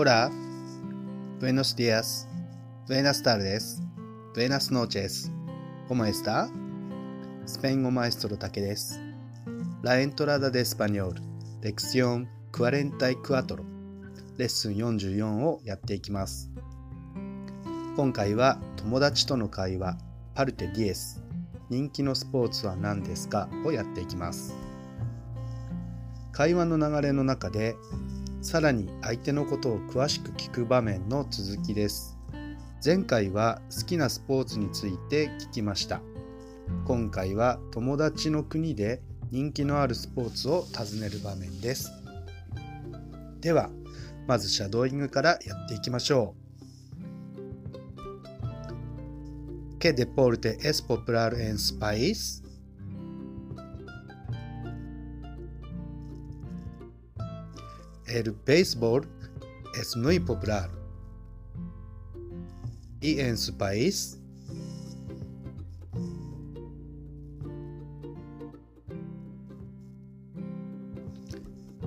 Hola, buenos días, buenas tardes, buenas noches. ¿Cómo está? スペイン語マエストロタケです。La entrada de español, lección 44, レッスン44をやっていきます。今回は友達との会話、パルテディエス、人気のスポーツは何ですかをやっていきます。会話の流れの中でさらに相手のことを詳しく聞く場面の続きです。前回は好きなスポーツについて聞きました。今回は友達の国で人気のあるスポーツを尋ねる場面です。ではまずシャドーイングからやっていきましょう。¿Qué deporte es popular en su país? El béisbol es muy popular. ¿Y en su país?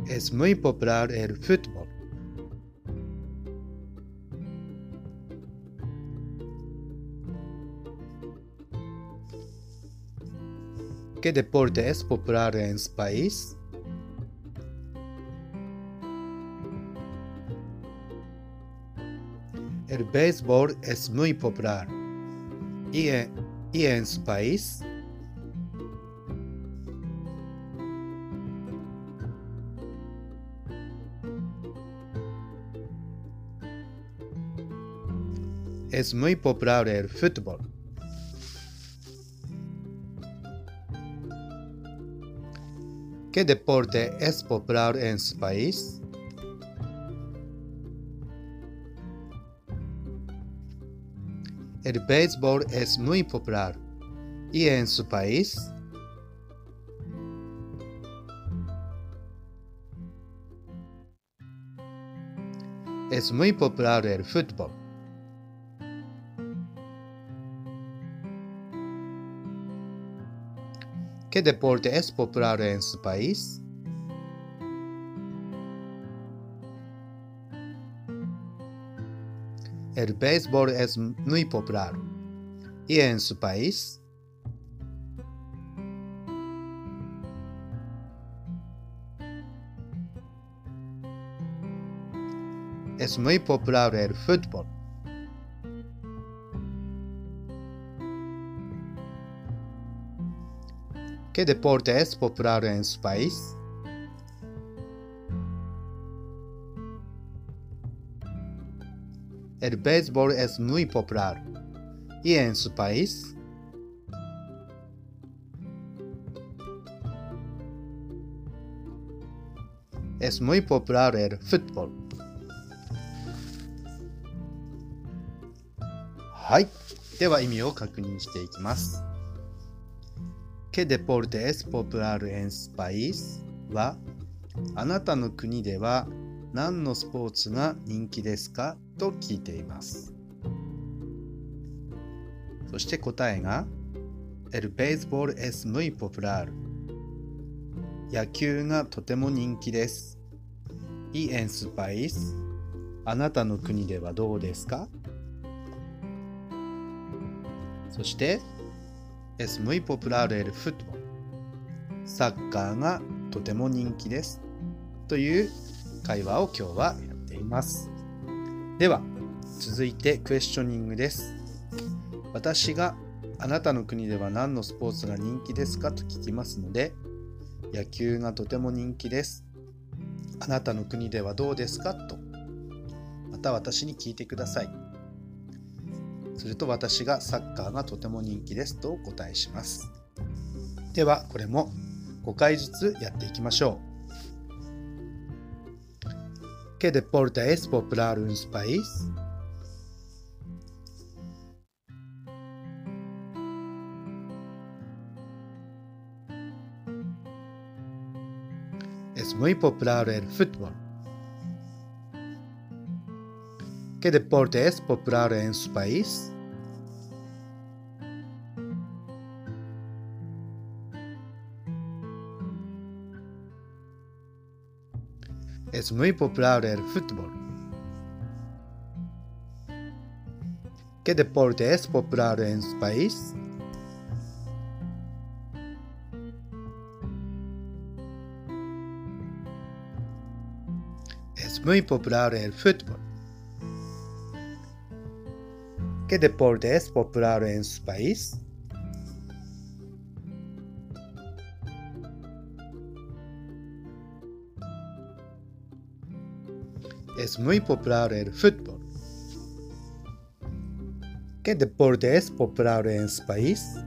Es muy popular el fútbol. ¿Qué deporte es popular en su país? El béisbol es muy popular. ¿Y en, y en su país? Es muy popular el fútbol. ¿Qué deporte es popular en su país? El béisbol es muy popular. ¿Y en su país? Es muy popular el fútbol. ¿Qué deporte es popular en su país? El béisbol es muy popular. ¿Y en su país? Es muy popular el fútbol. ¿Qué deporte es popular en su país? El béisbol es muy popular. ¿Y en su país? Es muy popular el fútbol. はい。では意味を確認していきます。¿Qué deporte es popular en su país? はあなたの国では何のスポーツが人気ですか？と聞いています。そして答えが El béisbol es muy popular. 野球がとても人気です。Y en su país あなたの国ではどうですか？そして Es muy popular el fútbol サッカーがとても人気です。という会話を今日はやっています。では、続いてクエスチョニングです。私があなたの国では何のスポーツが人気ですかと聞きますので、野球がとても人気です。あなたの国ではどうですかと、また私に聞いてください。すると私がサッカーがとても人気ですとお答えします。では、これも5回ずつやっていきましょう。¿Qué deporte es popular en su país? Es muy popular el fútbol. ¿Qué deporte es popular en su país? es muy popular el fútbol. ¿Qué deporte es popular en su país? Es muy popular el fútbol. ¿Qué deporte es popular en su país? Es muy popular el fútbol. ¿Qué deporte es popular en su país?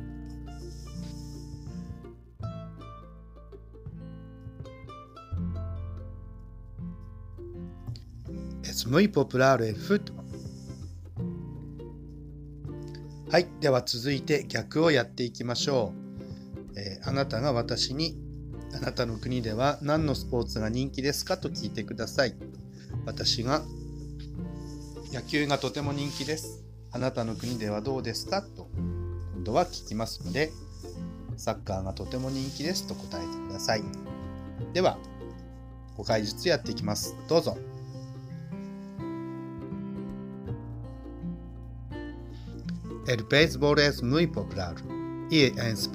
Es muy popular el fútbol. はい、では続いて逆をやっていきましょう。えーあなたが私に、あなたの国では何のスポーツが人気ですかと聞いてください。私が、野球がとても人気です。あなたの国ではどうですか？と今度は聞きますので、サッカーがとても人気ですと答えてください。では、5回ずつやっていきます。どうぞ。El béisbol es muy popular. ¿Y en su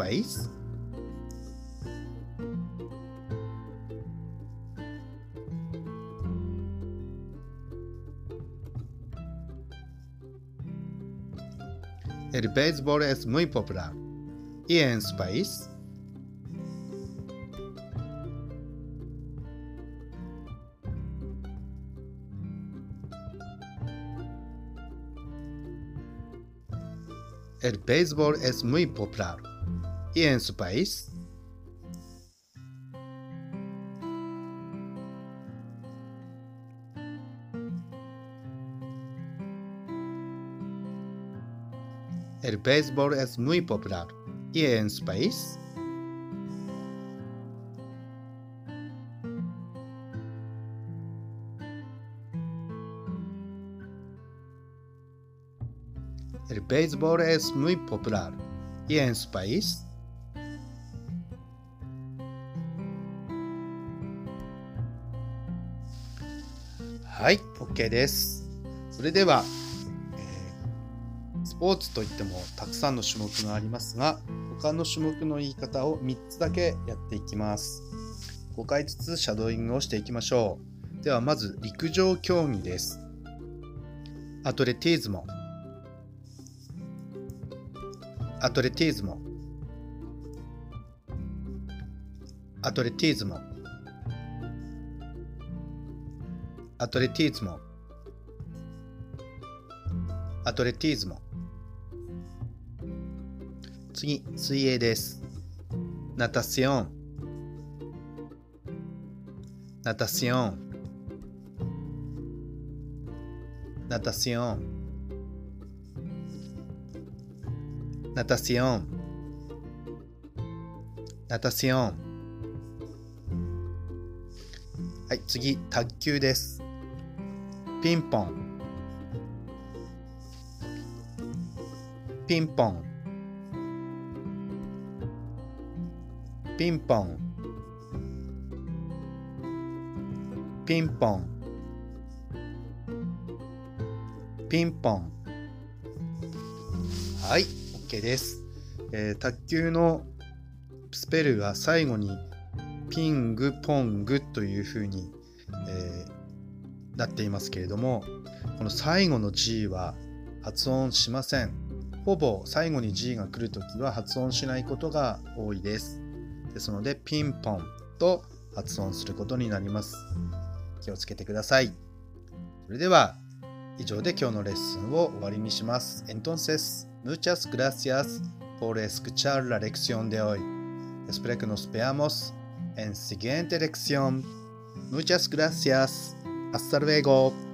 El béisbol es muy popular. ¿Y en su país? El béisbol es muy popular. ¿Y en su país? El béisbol es muy popular. ¿Y en su país? El béisbol es muy popular. ¿Y en su país? はい、OK です。それでは、えース ポーツといってもたくさんの種目がありますが、他の種目の言い方を3つだけやっていきます。5回ずつシャドーイングをしていきましょう。ではまず陸上競技です。アトレティーズモ。アトレティーズモ。アトレティーズモ。アトレティーズモ。アトレティーズモ。次、水泳です。ナタシオン。ナタシオン。ナタシオン。ナタシオン。ナタシオン。はい、次、卓球です。ピンポン。ピンポン。ピンポン。ピンポン。ピンポン。はい、OK です。えー卓球のスペルが最後にピングポングというふうに、えーなっていますけれども、この最後の G は発音しません。ほぼ最後に G が来るときは発音しないことが多いです。ですので、ピンポンと発音することになります。気をつけてください。それでは、以上で今日のレッスンを終わりにします。Entonces, muchas gracias por escuchar la lección de hoy. Espero que nos veamos en siguiente lección. Muchas gracias. Hasta luego.